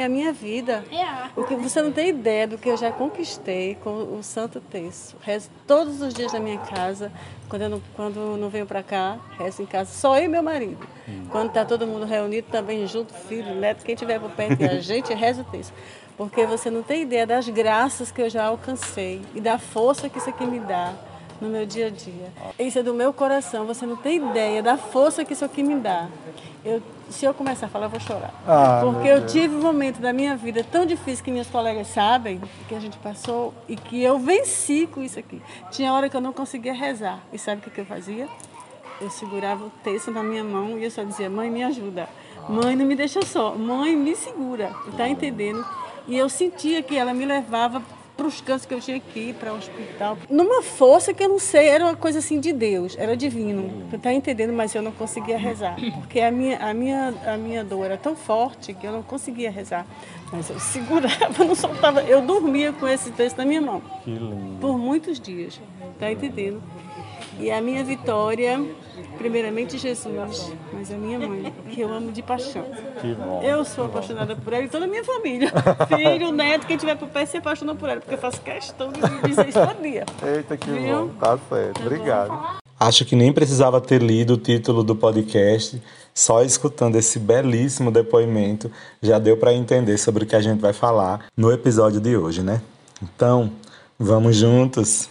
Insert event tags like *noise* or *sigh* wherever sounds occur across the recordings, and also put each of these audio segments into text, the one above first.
É a minha vida. O que você não tem ideia do que eu já conquistei com o Santo Terço. Rezo todos os dias na minha casa. Quando eu não, quando não venho para cá, rezo em casa. Só eu e meu marido. Hum. Quando está todo mundo reunido, também junto, filho, neto, quem tiver por perto, e a *laughs* gente reza o terço. Porque você não tem ideia das graças que eu já alcancei e da força que isso aqui me dá no meu dia a dia. Isso é do meu coração. Você não tem ideia da força que isso aqui me dá. Eu, se eu começar a falar, eu vou chorar. Ah, Porque eu tive um momento da minha vida tão difícil que meus colegas sabem, que a gente passou e que eu venci com isso aqui. Tinha hora que eu não conseguia rezar. E sabe o que, que eu fazia? Eu segurava o texto na minha mão e eu só dizia: Mãe, me ajuda. Mãe, não me deixa só. Mãe, me segura. Está entendendo? E eu sentia que ela me levava para os cantos que eu tinha que ir, para o hospital. Numa força que eu não sei, era uma coisa assim de Deus, era divino. Tu tá entendendo? Mas eu não conseguia rezar. Porque a minha, a minha, a minha dor era tão forte que eu não conseguia rezar. Mas eu segurava, *laughs* não soltava. Eu dormia com esse texto na minha mão. Que lindo. Por muitos dias. Tá entendendo? E a minha vitória, primeiramente Jesus, mas a minha mãe, que eu amo de paixão. Que bom. Eu sou apaixonada por ela e toda a minha família. *laughs* Filho, neto, quem tiver por pé se apaixona por ela, porque eu faço questão de dizer isso todo dia. Eita, que Viu? bom. Tá certo. Tá Obrigado. Bom. Acho que nem precisava ter lido o título do podcast, só escutando esse belíssimo depoimento já deu para entender sobre o que a gente vai falar no episódio de hoje, né? Então! Vamos juntos!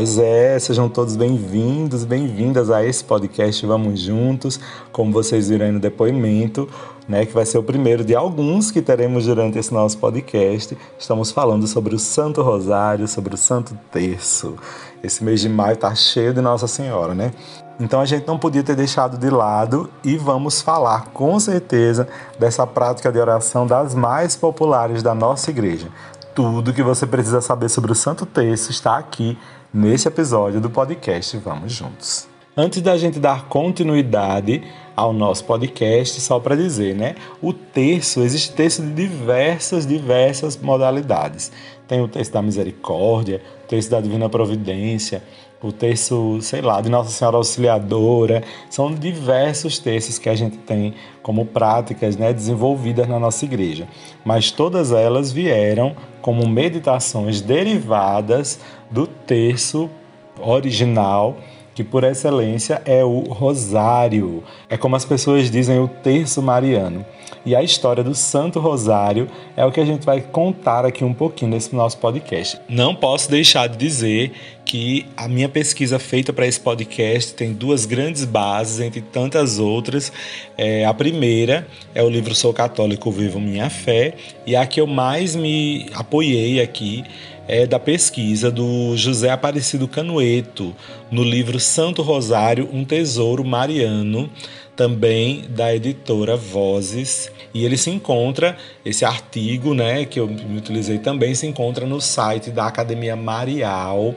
Pois é, sejam todos bem-vindos, bem-vindas a esse podcast Vamos Juntos. Como vocês viram aí no depoimento, né, que vai ser o primeiro de alguns que teremos durante esse nosso podcast. Estamos falando sobre o Santo Rosário, sobre o Santo Terço. Esse mês de maio tá cheio de Nossa Senhora, né? Então a gente não podia ter deixado de lado e vamos falar com certeza dessa prática de oração das mais populares da nossa igreja. Tudo que você precisa saber sobre o Santo Terço está aqui nesse episódio do podcast Vamos Juntos. Antes da gente dar continuidade ao nosso podcast, só para dizer, né? O terço, existe terço de diversas, diversas modalidades. Tem o terço da misericórdia, o terço da divina providência, o terço, sei lá, de Nossa Senhora Auxiliadora. São diversos terços que a gente tem como práticas né, desenvolvidas na nossa igreja. Mas todas elas vieram como meditações derivadas do terço original, que por excelência é o rosário. É como as pessoas dizem o terço mariano. E a história do Santo Rosário é o que a gente vai contar aqui um pouquinho nesse nosso podcast. Não posso deixar de dizer que a minha pesquisa feita para esse podcast tem duas grandes bases, entre tantas outras. É, a primeira é o livro Sou Católico, Vivo Minha Fé, e a que eu mais me apoiei aqui é da pesquisa do José Aparecido Canueto, no livro Santo Rosário, um Tesouro Mariano, também da editora Vozes. E ele se encontra, esse artigo né, que eu utilizei também, se encontra no site da Academia Marial,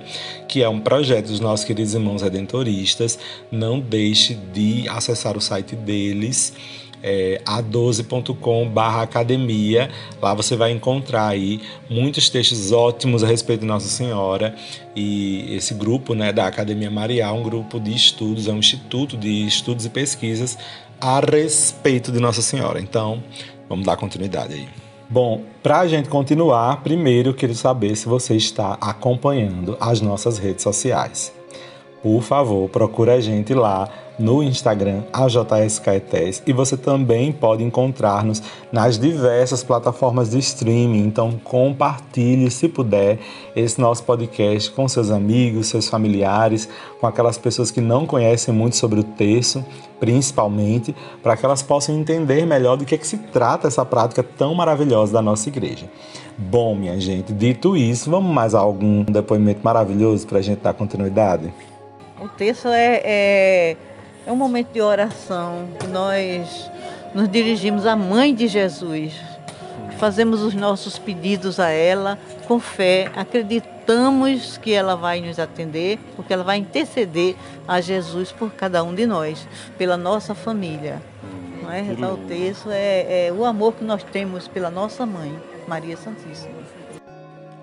que é um projeto dos nossos queridos irmãos redentoristas. Não deixe de acessar o site deles é, a12.com academia. Lá você vai encontrar aí muitos textos ótimos a respeito de Nossa Senhora. E esse grupo né, da Academia Marial, um grupo de estudos, é um instituto de estudos e pesquisas a respeito de Nossa Senhora. Então, vamos dar continuidade aí. Bom, para a gente continuar, primeiro eu quero saber se você está acompanhando as nossas redes sociais. Por favor, procure a gente lá no Instagram, a JSKETES, e você também pode encontrar-nos nas diversas plataformas de streaming. Então, compartilhe, se puder, esse nosso podcast com seus amigos, seus familiares, com aquelas pessoas que não conhecem muito sobre o texto, principalmente, para que elas possam entender melhor do que, é que se trata essa prática tão maravilhosa da nossa igreja. Bom, minha gente, dito isso, vamos mais a algum depoimento maravilhoso para a gente dar continuidade? O texto é, é é um momento de oração que nós nos dirigimos à Mãe de Jesus. Fazemos os nossos pedidos a ela com fé, acreditamos que ela vai nos atender, porque ela vai interceder a Jesus por cada um de nós, pela nossa família. Não é? Rezar o texto é, é o amor que nós temos pela nossa mãe, Maria Santíssima.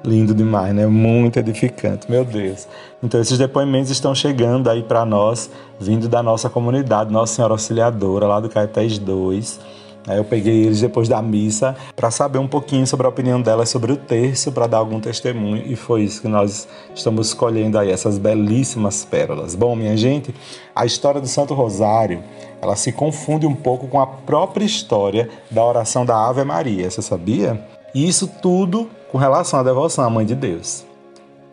Lindo demais, né? Muito edificante, meu Deus. Então esses depoimentos estão chegando aí para nós, vindo da nossa comunidade, Nossa Senhora Auxiliadora, lá do Caetés 2. Eu peguei eles depois da missa para saber um pouquinho sobre a opinião delas sobre o terço, para dar algum testemunho, e foi isso que nós estamos escolhendo aí, essas belíssimas pérolas. Bom, minha gente, a história do Santo Rosário, ela se confunde um pouco com a própria história da oração da Ave Maria, você sabia? E isso tudo com relação à devoção à Mãe de Deus.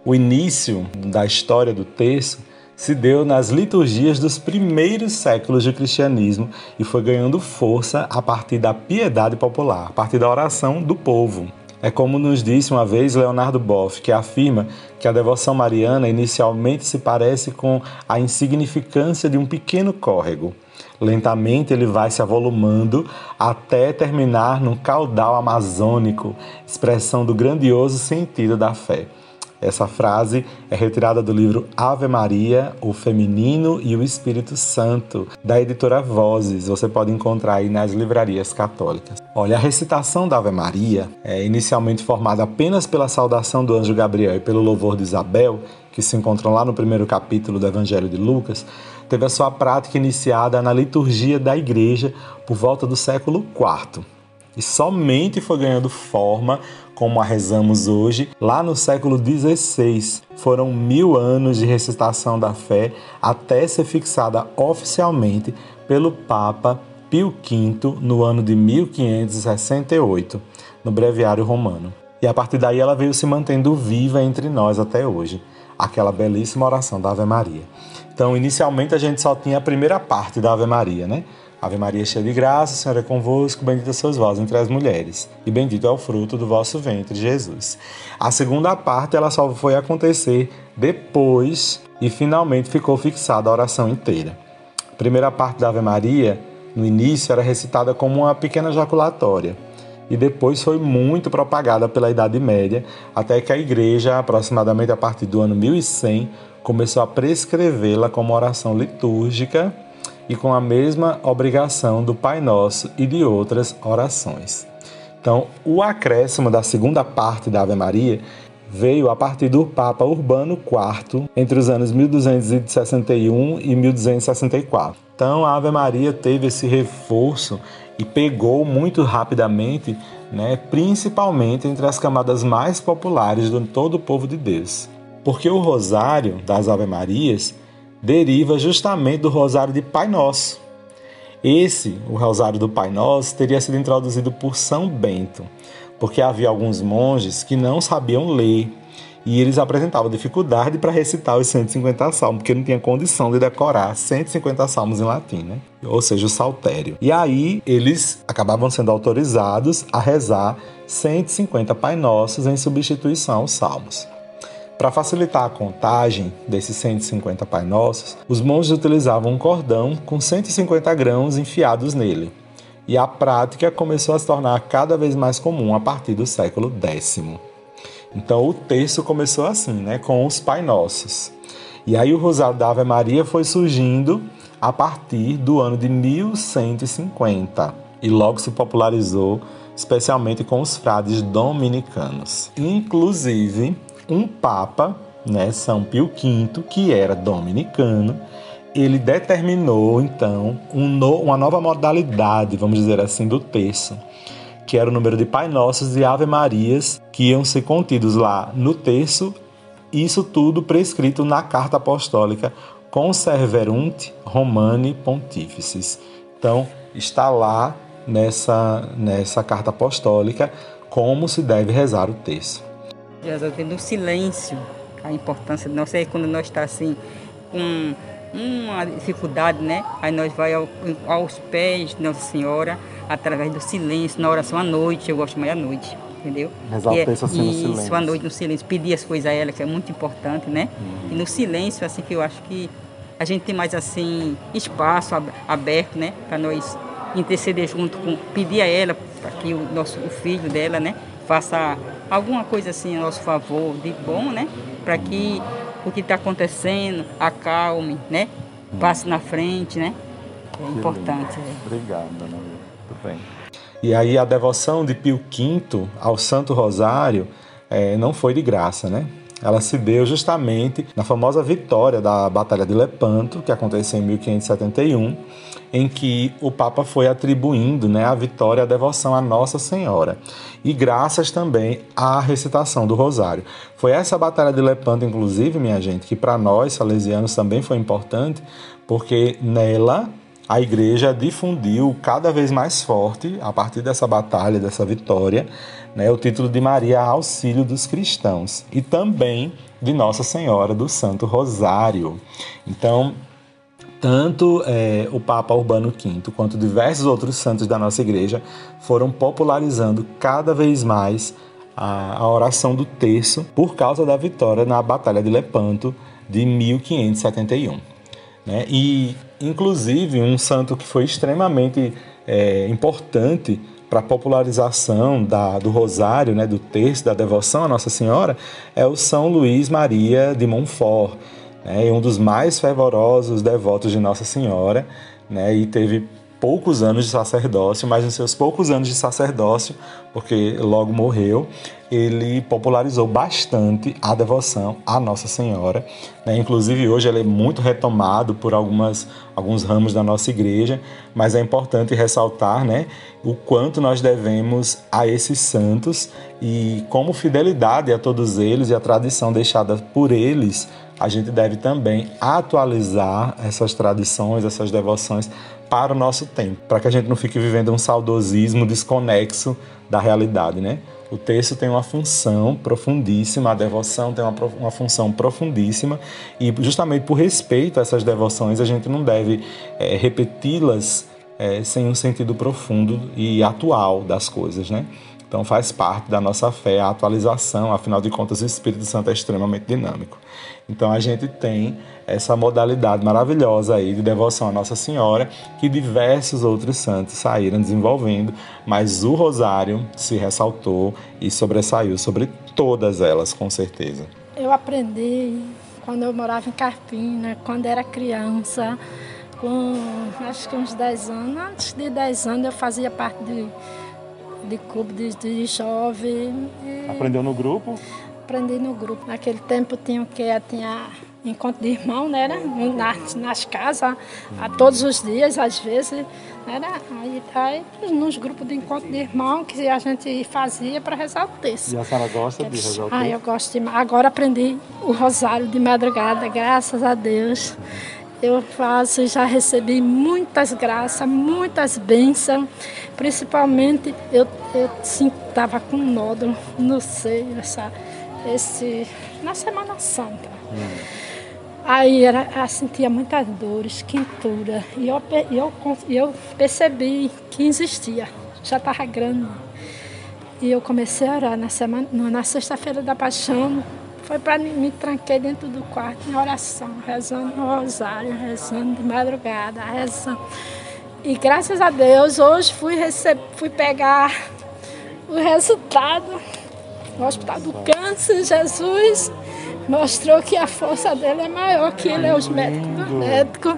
O início da história do terço se deu nas liturgias dos primeiros séculos do cristianismo e foi ganhando força a partir da piedade popular, a partir da oração do povo. É como nos disse uma vez Leonardo Boff, que afirma que a devoção mariana inicialmente se parece com a insignificância de um pequeno córrego. Lentamente ele vai se avolumando até terminar num caudal amazônico, expressão do grandioso sentido da fé. Essa frase é retirada do livro Ave Maria, o Feminino e o Espírito Santo, da editora Vozes. Você pode encontrar aí nas livrarias católicas. Olha, a recitação da Ave Maria é inicialmente formada apenas pela saudação do anjo Gabriel e pelo louvor de Isabel, que se encontram lá no primeiro capítulo do Evangelho de Lucas, teve a sua prática iniciada na liturgia da igreja por volta do século IV e somente foi ganhando forma como a rezamos hoje, lá no século XVI. Foram mil anos de recitação da fé até ser fixada oficialmente pelo Papa Pio V no ano de 1568, no Breviário Romano. E a partir daí ela veio se mantendo viva entre nós até hoje, aquela belíssima oração da Ave Maria. Então, inicialmente a gente só tinha a primeira parte da Ave Maria, né? Ave Maria, cheia de graça, o Senhor é convosco, bendita sois vós entre as mulheres, e bendito é o fruto do vosso ventre, Jesus. A segunda parte, ela só foi acontecer depois e finalmente ficou fixada a oração inteira. A primeira parte da Ave Maria, no início, era recitada como uma pequena jaculatória, e depois foi muito propagada pela Idade Média, até que a Igreja, aproximadamente a partir do ano 1100, começou a prescrevê-la como oração litúrgica e com a mesma obrigação do Pai Nosso e de outras orações. Então, o acréscimo da segunda parte da Ave Maria veio a partir do Papa Urbano IV entre os anos 1261 e 1264. Então, a Ave Maria teve esse reforço e pegou muito rapidamente, né, principalmente entre as camadas mais populares de todo o povo de Deus. Porque o rosário das Ave Marias deriva justamente do Rosário de Pai Nosso. Esse, o Rosário do Pai Nosso, teria sido introduzido por São Bento, porque havia alguns monges que não sabiam ler e eles apresentavam dificuldade para recitar os 150 salmos, porque não tinha condição de decorar 150 salmos em latim, né? ou seja, o saltério. E aí eles acabavam sendo autorizados a rezar 150 Pai Nossos em substituição aos salmos. Para facilitar a contagem desses 150 Pai Nossos, os monges utilizavam um cordão com 150 grãos enfiados nele. E a prática começou a se tornar cada vez mais comum a partir do século X. Então o terço começou assim, né, com os Pai Nossos. E aí o Rosário da Ave Maria foi surgindo a partir do ano de 1150 e logo se popularizou, especialmente com os frades dominicanos. Inclusive, um papa, né, São Pio V, que era dominicano, ele determinou então um no, uma nova modalidade, vamos dizer assim, do terço, que era o número de Pai Nossos e Ave Marias que iam ser contidos lá no terço, isso tudo prescrito na carta apostólica Conserverunt Romani Pontifices. Então, está lá nessa, nessa carta apostólica como se deve rezar o terço. Jesus, no silêncio, a importância de nós, é quando nós está assim, com uma dificuldade, né? Aí nós vai ao, aos pés de Nossa Senhora, através do silêncio, na oração à noite, eu gosto mais à noite, entendeu? O é, assim no silêncio. Isso, à noite no silêncio, pedir as coisas a ela, que é muito importante, né? Uhum. E no silêncio, assim, que eu acho que a gente tem mais, assim, espaço aberto, né? Para nós interceder junto com, pedir a ela, para que o nosso o filho dela, né? Faça alguma coisa assim a nosso favor de bom, né? Para que o que está acontecendo acalme, né? Passe na frente, né? É importante. é. Obrigado, Dona Maria. Tudo bem. E aí a devoção de Pio V ao Santo Rosário eh, não foi de graça, né? Ela se deu justamente na famosa vitória da Batalha de Lepanto, que aconteceu em 1571, em que o Papa foi atribuindo né, a vitória a devoção a Nossa Senhora. E graças também à recitação do Rosário. Foi essa Batalha de Lepanto, inclusive, minha gente, que para nós, salesianos, também foi importante, porque nela a igreja difundiu cada vez mais forte, a partir dessa batalha, dessa vitória, né, o título de Maria Auxílio dos Cristãos e também de Nossa Senhora do Santo Rosário. Então, tanto eh, o Papa Urbano V quanto diversos outros santos da nossa igreja foram popularizando cada vez mais a, a oração do terço por causa da vitória na Batalha de Lepanto de 1571 né? E, inclusive, um santo que foi extremamente é, importante para a popularização da, do rosário, né, do terço, da devoção à Nossa Senhora, é o São Luís Maria de Montfort, né, um dos mais fervorosos devotos de Nossa Senhora, né, e teve poucos anos de sacerdócio, mas nos seus poucos anos de sacerdócio, porque logo morreu, ele popularizou bastante a devoção à Nossa Senhora. Né? Inclusive hoje ele é muito retomado por algumas, alguns ramos da nossa igreja, mas é importante ressaltar né, o quanto nós devemos a esses santos e como fidelidade a todos eles e a tradição deixada por eles, a gente deve também atualizar essas tradições, essas devoções para o nosso tempo, para que a gente não fique vivendo um saudosismo desconexo da realidade, né? O texto tem uma função profundíssima, a devoção tem uma, uma função profundíssima, e justamente por respeito a essas devoções, a gente não deve é, repeti-las é, sem um sentido profundo e atual das coisas, né? Então faz parte da nossa fé a atualização, afinal de contas o Espírito Santo é extremamente dinâmico. Então a gente tem essa modalidade maravilhosa aí de devoção à Nossa Senhora que diversos outros santos saíram desenvolvendo, mas o rosário se ressaltou e sobressaiu sobre todas elas, com certeza. Eu aprendi quando eu morava em Carpina, quando era criança, com acho que uns 10 anos. Antes de 10 anos eu fazia parte de, de clube de, de jovem. Aprendeu no grupo? Aprendi no grupo. Naquele tempo tinha o que? Tinha encontro de irmão, né? Nas, nas casas, a todos os dias, às vezes. Né? né? Aí, aí nos grupos de encontro de irmão que a gente fazia para rezar o texto. E a senhora gosta de rezar o Ah, texto? eu gosto demais. Agora aprendi o rosário de madrugada, graças a Deus. Eu faço já recebi muitas graças, muitas bênçãos. Principalmente eu estava com nódulo no seio, essa, esse, na Semana Santa. Aí era, eu sentia muitas dores, quintura. E eu, eu, eu percebi que existia, já estava grande. E eu comecei a orar na, semana, na sexta-feira da paixão. Foi para me tranquei dentro do quarto em oração, rezando o rosário, rezando de madrugada, rezando. E graças a Deus, hoje fui, fui pegar o resultado no Hospital do Câncer. Jesus mostrou que a força dele é maior que ele, é os médicos. médico.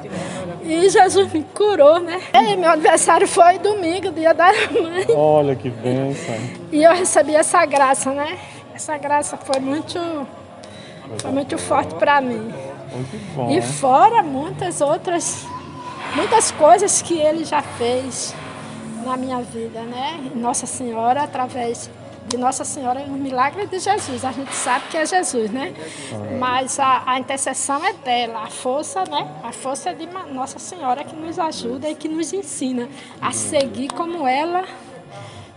E Jesus me curou, né? E meu aniversário foi domingo, dia da *laughs* mãe. Olha que bênção. E eu recebi essa graça, né? Essa graça foi muito, foi muito forte para mim. Muito bom. E fora muitas outras, muitas coisas que ele já fez na minha vida, né? Nossa Senhora, através de Nossa Senhora, o milagre de Jesus. A gente sabe que é Jesus, né? Mas a, a intercessão é dela, a força, né? A força é de Nossa Senhora que nos ajuda e que nos ensina a seguir como ela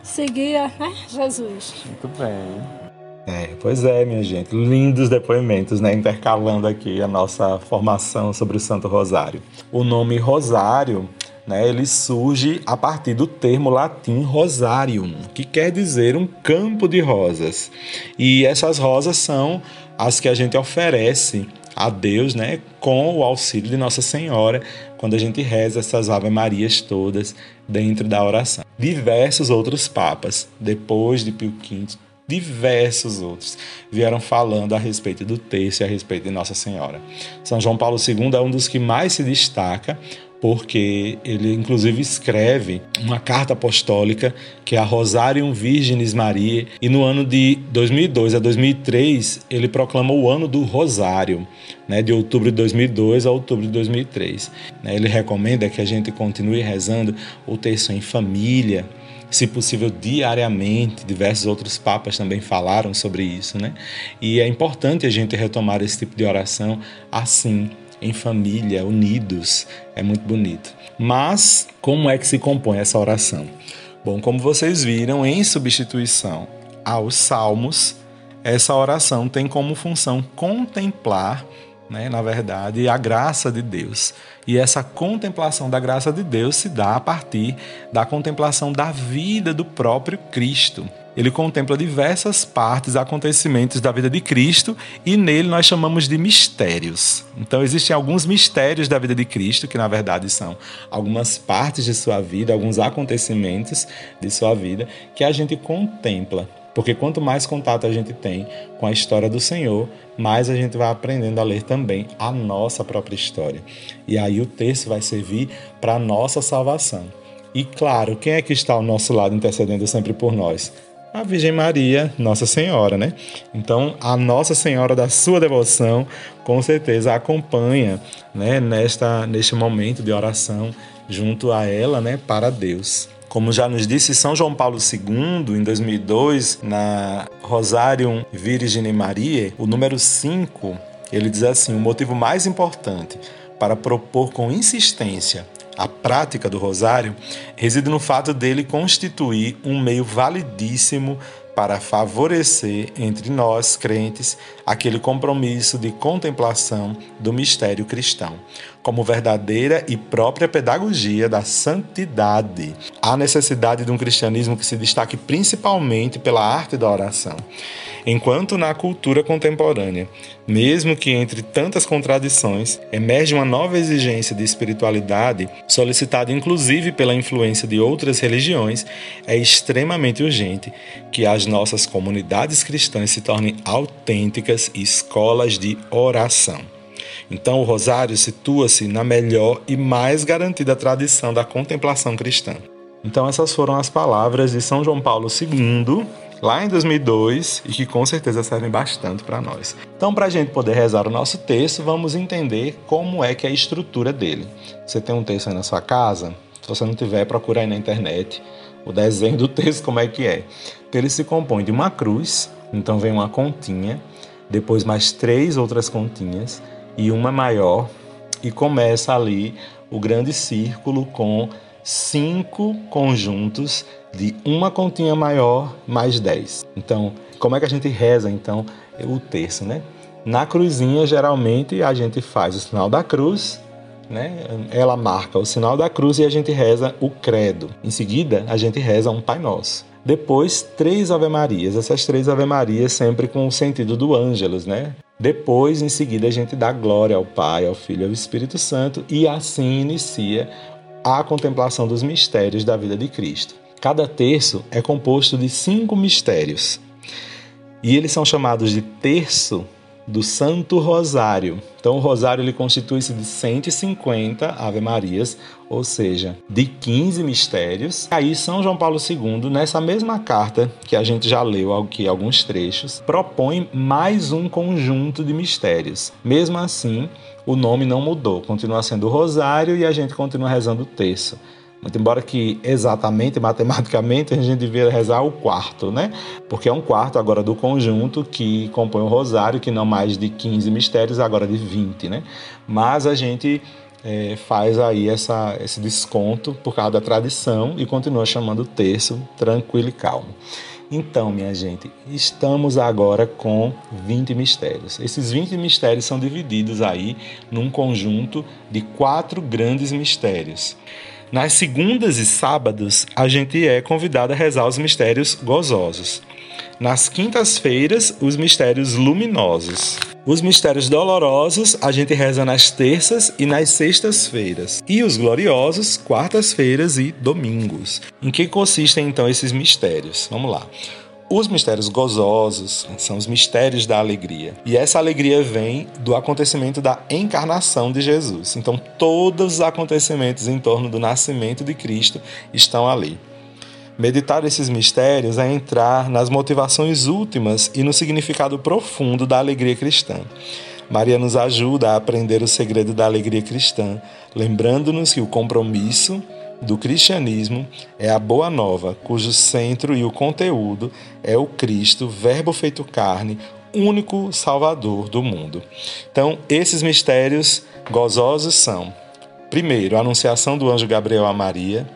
seguia, né? Jesus. Muito bem. É, pois é, minha gente. Lindos depoimentos, né? Intercalando aqui a nossa formação sobre o Santo Rosário. O nome Rosário, né? Ele surge a partir do termo latim rosarium, que quer dizer um campo de rosas. E essas rosas são as que a gente oferece a Deus, né, com o auxílio de Nossa Senhora, quando a gente reza essas Ave Marias todas dentro da oração. diversos outros papas, depois de Pio V, diversos outros vieram falando a respeito do texto e a respeito de Nossa Senhora. São João Paulo II é um dos que mais se destaca porque ele inclusive escreve uma carta apostólica que é a Rosarium Virginis Mariae e no ano de 2002 a 2003 ele proclama o ano do Rosário, né, de outubro de 2002 a outubro de 2003. Né, ele recomenda que a gente continue rezando o terço em família, se possível diariamente. Diversos outros papas também falaram sobre isso, né? E é importante a gente retomar esse tipo de oração assim, em família, unidos. É muito bonito. Mas como é que se compõe essa oração? Bom, como vocês viram, em substituição aos salmos, essa oração tem como função contemplar né, na verdade, a graça de Deus. E essa contemplação da graça de Deus se dá a partir da contemplação da vida do próprio Cristo. Ele contempla diversas partes, acontecimentos da vida de Cristo e nele nós chamamos de mistérios. Então existem alguns mistérios da vida de Cristo, que na verdade são algumas partes de sua vida, alguns acontecimentos de sua vida que a gente contempla porque quanto mais contato a gente tem com a história do Senhor, mais a gente vai aprendendo a ler também a nossa própria história. E aí o texto vai servir para a nossa salvação. E claro, quem é que está ao nosso lado intercedendo sempre por nós? A Virgem Maria, Nossa Senhora, né? Então, a Nossa Senhora da sua devoção, com certeza acompanha, né, nesta neste momento de oração junto a ela, né, para Deus. Como já nos disse São João Paulo II, em 2002, na Rosarium Virgine Mariae, o número 5, ele diz assim: o motivo mais importante para propor com insistência a prática do rosário reside no fato dele constituir um meio validíssimo para favorecer entre nós, crentes, aquele compromisso de contemplação do mistério cristão, como verdadeira e própria pedagogia da santidade. Há necessidade de um cristianismo que se destaque principalmente pela arte da oração. Enquanto na cultura contemporânea, mesmo que entre tantas contradições, emerge uma nova exigência de espiritualidade, solicitada inclusive pela influência de outras religiões, é extremamente urgente que as nossas comunidades cristãs se tornem autênticas escolas de oração. Então, o rosário situa-se na melhor e mais garantida tradição da contemplação cristã. Então, essas foram as palavras de São João Paulo II lá em 2002 e que com certeza servem bastante para nós. Então, para a gente poder rezar o nosso texto, vamos entender como é que é a estrutura dele. Você tem um texto aí na sua casa? Se você não tiver, procura aí na internet o desenho do texto como é que é. Ele se compõe de uma cruz, então vem uma continha, depois mais três outras continhas e uma maior e começa ali o grande círculo com cinco conjuntos de uma continha maior mais 10. Então, como é que a gente reza então o terço, né? Na cruzinha, geralmente a gente faz o sinal da cruz, né? Ela marca o sinal da cruz e a gente reza o credo. Em seguida, a gente reza um Pai Nosso. Depois, três Ave-Marias. Essas três Ave-Marias sempre com o sentido do ângelos, né? Depois, em seguida, a gente dá glória ao Pai, ao Filho e ao Espírito Santo e assim inicia a contemplação dos mistérios da vida de Cristo. Cada terço é composto de cinco mistérios e eles são chamados de terço do Santo Rosário. Então, o Rosário ele constitui-se de 150 Ave-Marias, ou seja, de 15 mistérios. Aí, São João Paulo II, nessa mesma carta que a gente já leu aqui alguns trechos, propõe mais um conjunto de mistérios. Mesmo assim, o nome não mudou, continua sendo o Rosário e a gente continua rezando o terço. Muito embora que exatamente, matematicamente, *laughs* a gente devia rezar o quarto, né? Porque é um quarto agora do conjunto que compõe o rosário, que não mais de 15 mistérios, agora de 20, né? Mas a gente é, faz aí essa, esse desconto por causa da tradição e continua chamando o terço tranquilo e calmo. Então, minha gente, estamos agora com 20 mistérios. Esses 20 mistérios são divididos aí num conjunto de quatro grandes mistérios. Nas segundas e sábados, a gente é convidado a rezar os mistérios gozosos. nas quintas-feiras, os mistérios luminosos. Os mistérios dolorosos a gente reza nas terças e nas sextas-feiras. E os gloriosos, quartas-feiras e domingos. Em que consistem então esses mistérios? Vamos lá. Os mistérios gozosos são os mistérios da alegria. E essa alegria vem do acontecimento da encarnação de Jesus. Então, todos os acontecimentos em torno do nascimento de Cristo estão ali. Meditar esses mistérios é entrar nas motivações últimas e no significado profundo da alegria cristã. Maria nos ajuda a aprender o segredo da alegria cristã, lembrando-nos que o compromisso, do cristianismo é a boa nova, cujo centro e o conteúdo é o Cristo, Verbo feito carne, único Salvador do mundo. Então, esses mistérios gozosos são: primeiro, a anunciação do anjo Gabriel a Maria,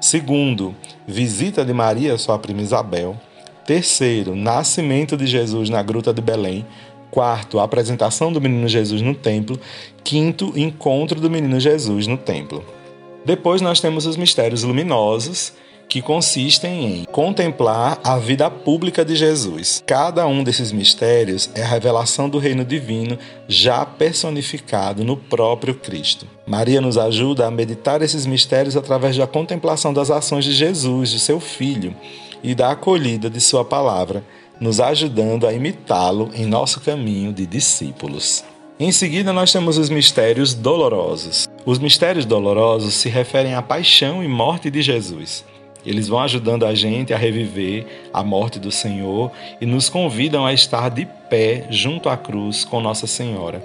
segundo, visita de Maria sua prima Isabel, terceiro, nascimento de Jesus na gruta de Belém, quarto, apresentação do menino Jesus no templo, quinto, encontro do menino Jesus no templo. Depois nós temos os mistérios luminosos, que consistem em contemplar a vida pública de Jesus. Cada um desses mistérios é a revelação do reino divino já personificado no próprio Cristo. Maria nos ajuda a meditar esses mistérios através da contemplação das ações de Jesus, de seu Filho, e da acolhida de Sua palavra, nos ajudando a imitá-lo em nosso caminho de discípulos. Em seguida, nós temos os mistérios dolorosos. Os mistérios dolorosos se referem à paixão e morte de Jesus. Eles vão ajudando a gente a reviver a morte do Senhor e nos convidam a estar de pé junto à cruz com Nossa Senhora,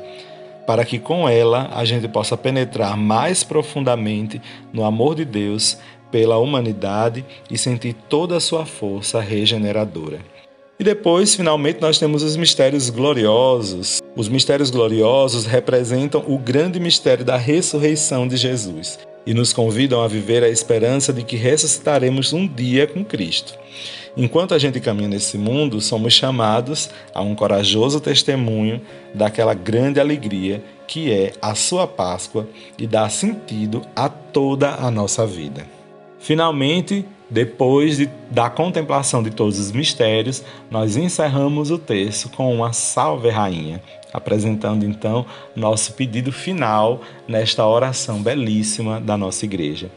para que com ela a gente possa penetrar mais profundamente no amor de Deus pela humanidade e sentir toda a sua força regeneradora. E depois, finalmente, nós temos os mistérios gloriosos. Os mistérios gloriosos representam o grande mistério da ressurreição de Jesus e nos convidam a viver a esperança de que ressuscitaremos um dia com Cristo. Enquanto a gente caminha nesse mundo, somos chamados a um corajoso testemunho daquela grande alegria que é a sua Páscoa e dá sentido a toda a nossa vida. Finalmente, depois de, da contemplação de todos os mistérios, nós encerramos o texto com uma Salve Rainha, apresentando então nosso pedido final nesta oração belíssima da nossa igreja.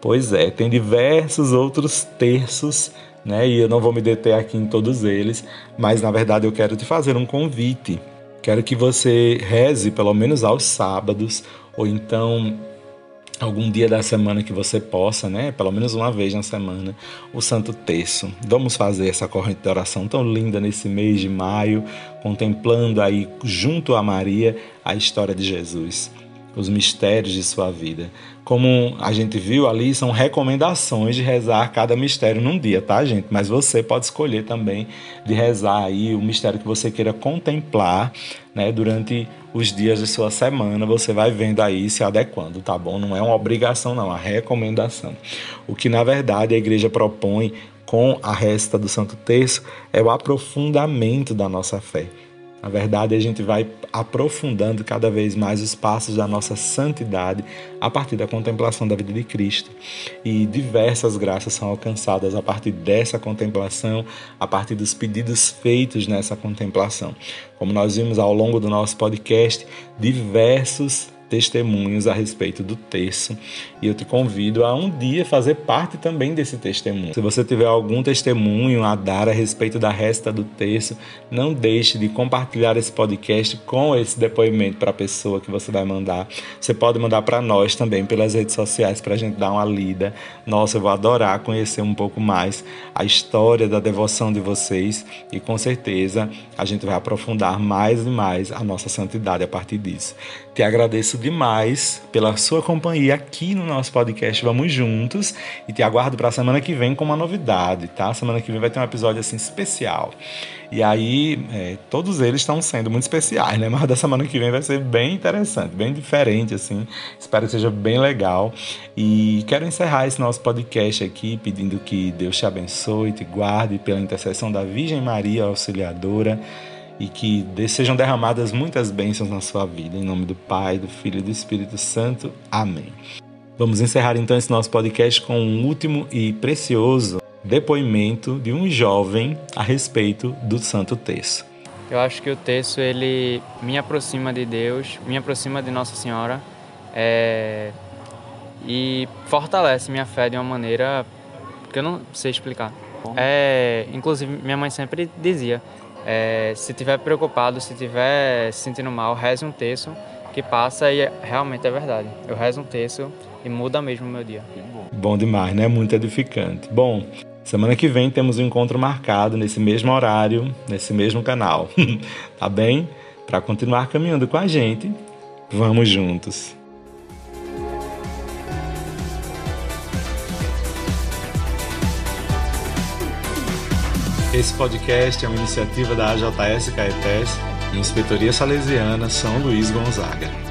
Pois é, tem diversos outros terços, né? E eu não vou me deter aqui em todos eles, mas na verdade eu quero te fazer um convite. Quero que você reze pelo menos aos sábados, ou então algum dia da semana que você possa, né, pelo menos uma vez na semana, o Santo Terço. Vamos fazer essa corrente de oração tão linda nesse mês de maio, contemplando aí junto a Maria a história de Jesus os mistérios de sua vida. Como a gente viu ali, são recomendações de rezar cada mistério num dia, tá, gente? Mas você pode escolher também de rezar aí o mistério que você queira contemplar, né, durante os dias de sua semana. Você vai vendo aí se adequando, tá bom? Não é uma obrigação, não, é uma recomendação. O que na verdade a igreja propõe com a resta do Santo Terço é o aprofundamento da nossa fé. Na verdade, a gente vai aprofundando cada vez mais os passos da nossa santidade a partir da contemplação da vida de Cristo. E diversas graças são alcançadas a partir dessa contemplação, a partir dos pedidos feitos nessa contemplação. Como nós vimos ao longo do nosso podcast, diversos testemunhos a respeito do texto e eu te convido a um dia fazer parte também desse testemunho. Se você tiver algum testemunho a dar a respeito da resta do texto, não deixe de compartilhar esse podcast com esse depoimento para a pessoa que você vai mandar. Você pode mandar para nós também pelas redes sociais para a gente dar uma lida. Nossa, eu vou adorar conhecer um pouco mais a história da devoção de vocês e com certeza a gente vai aprofundar mais e mais a nossa santidade a partir disso. Te agradeço demais pela sua companhia aqui no nosso podcast Vamos Juntos e te aguardo para a semana que vem com uma novidade, tá? Semana que vem vai ter um episódio assim especial. E aí, é, todos eles estão sendo muito especiais, né? *laughs* Mas da semana que vem vai ser bem interessante, bem diferente, assim. Espero que seja bem legal. E quero encerrar esse nosso podcast aqui pedindo que Deus te abençoe, te guarde pela intercessão da Virgem Maria Auxiliadora e que sejam derramadas muitas bênçãos na sua vida. Em nome do Pai, do Filho e do Espírito Santo. Amém. Vamos encerrar então esse nosso podcast com um último e precioso depoimento de um jovem a respeito do Santo Terço. Eu acho que o terço ele me aproxima de Deus, me aproxima de Nossa Senhora é, e fortalece minha fé de uma maneira que eu não sei explicar. É, inclusive, minha mãe sempre dizia: é, se tiver preocupado, se tiver se sentindo mal, reze um terço que passa e realmente é verdade. Eu rezo um terço e muda mesmo o meu dia. Bom demais, né? Muito edificante. Bom, semana que vem temos um encontro marcado nesse mesmo horário, nesse mesmo canal. *laughs* tá bem? Para continuar caminhando com a gente, vamos juntos. Esse podcast é uma iniciativa da AJS Caetés e Inspetoria Salesiana São Luís Gonzaga.